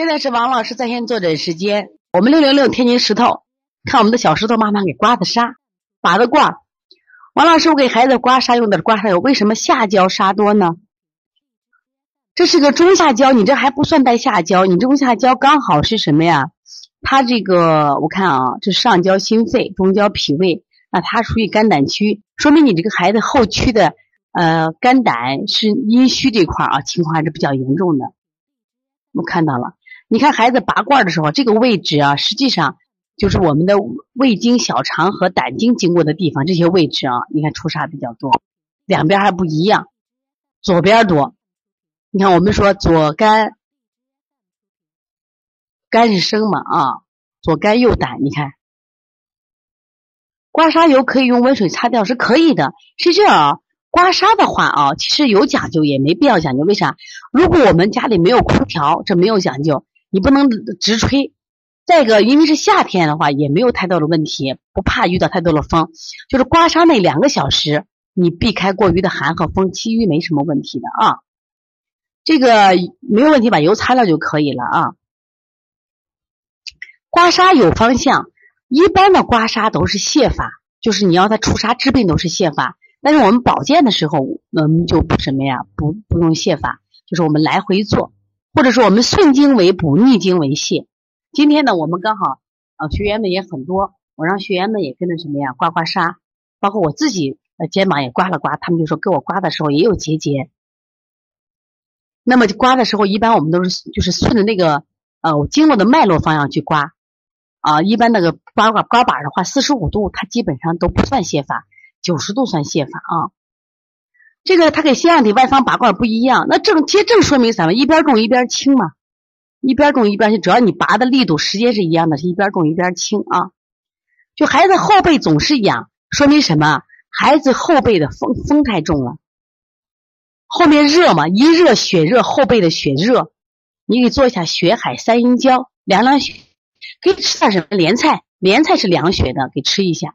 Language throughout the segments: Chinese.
现在是王老师在线坐诊时间，我们六零六天津石头，看我们的小石头妈妈给刮的痧，拔的罐。王老师，我给孩子刮痧用的刮痧油，为什么下焦痧多呢？这是个中下焦，你这还不算带下焦，你中下焦刚好是什么呀？它这个我看啊，这上焦心肺，中焦脾胃，那它属于肝胆区，说明你这个孩子后区的呃肝胆是阴虚这块啊，情况还是比较严重的。我看到了。你看孩子拔罐的时候，这个位置啊，实际上就是我们的胃经、小肠和胆经经过的地方。这些位置啊，你看出痧比较多，两边还不一样，左边多。你看我们说左肝，肝是生嘛啊，左肝右胆。你看，刮痧油可以用温水擦掉是可以的。是这样啊，刮痧的话啊，其实有讲究，也没必要讲究。为啥？如果我们家里没有空调，这没有讲究。你不能直吹，再一个，因为是夏天的话，也没有太多的问题，不怕遇到太多的风。就是刮痧那两个小时，你避开过于的寒和风，其余没什么问题的啊。这个没有问题，把油擦掉就可以了啊。刮痧有方向，一般的刮痧都是泻法，就是你要它除痧治病都是泻法。但是我们保健的时候，我们就不什么呀，不不用泻法，就是我们来回做。或者说我们顺经为补，逆经为泻。今天呢，我们刚好啊，学员们也很多，我让学员们也跟着什么呀，刮刮痧，包括我自己呃肩膀也刮了刮，他们就说给我刮的时候也有结节。那么刮的时候，一般我们都是就是顺着那个呃经络的脉络方向去刮啊，一般那个刮刮刮板的话，四十五度它基本上都不算泻法，九十度算泻法啊。这个它跟腺样体外方拔罐不一样，那正其实正说明什么？一边重一边轻嘛，一边重一边轻，只要你拔的力度时间是一样的，是一边重一边轻啊。就孩子后背总是痒，说明什么？孩子后背的风风太重了，后面热嘛，一热血热，后背的血热，你给做一下血海三阴交，凉凉血，可以吃点什么莲菜？莲菜是凉血的，给吃一下。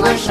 English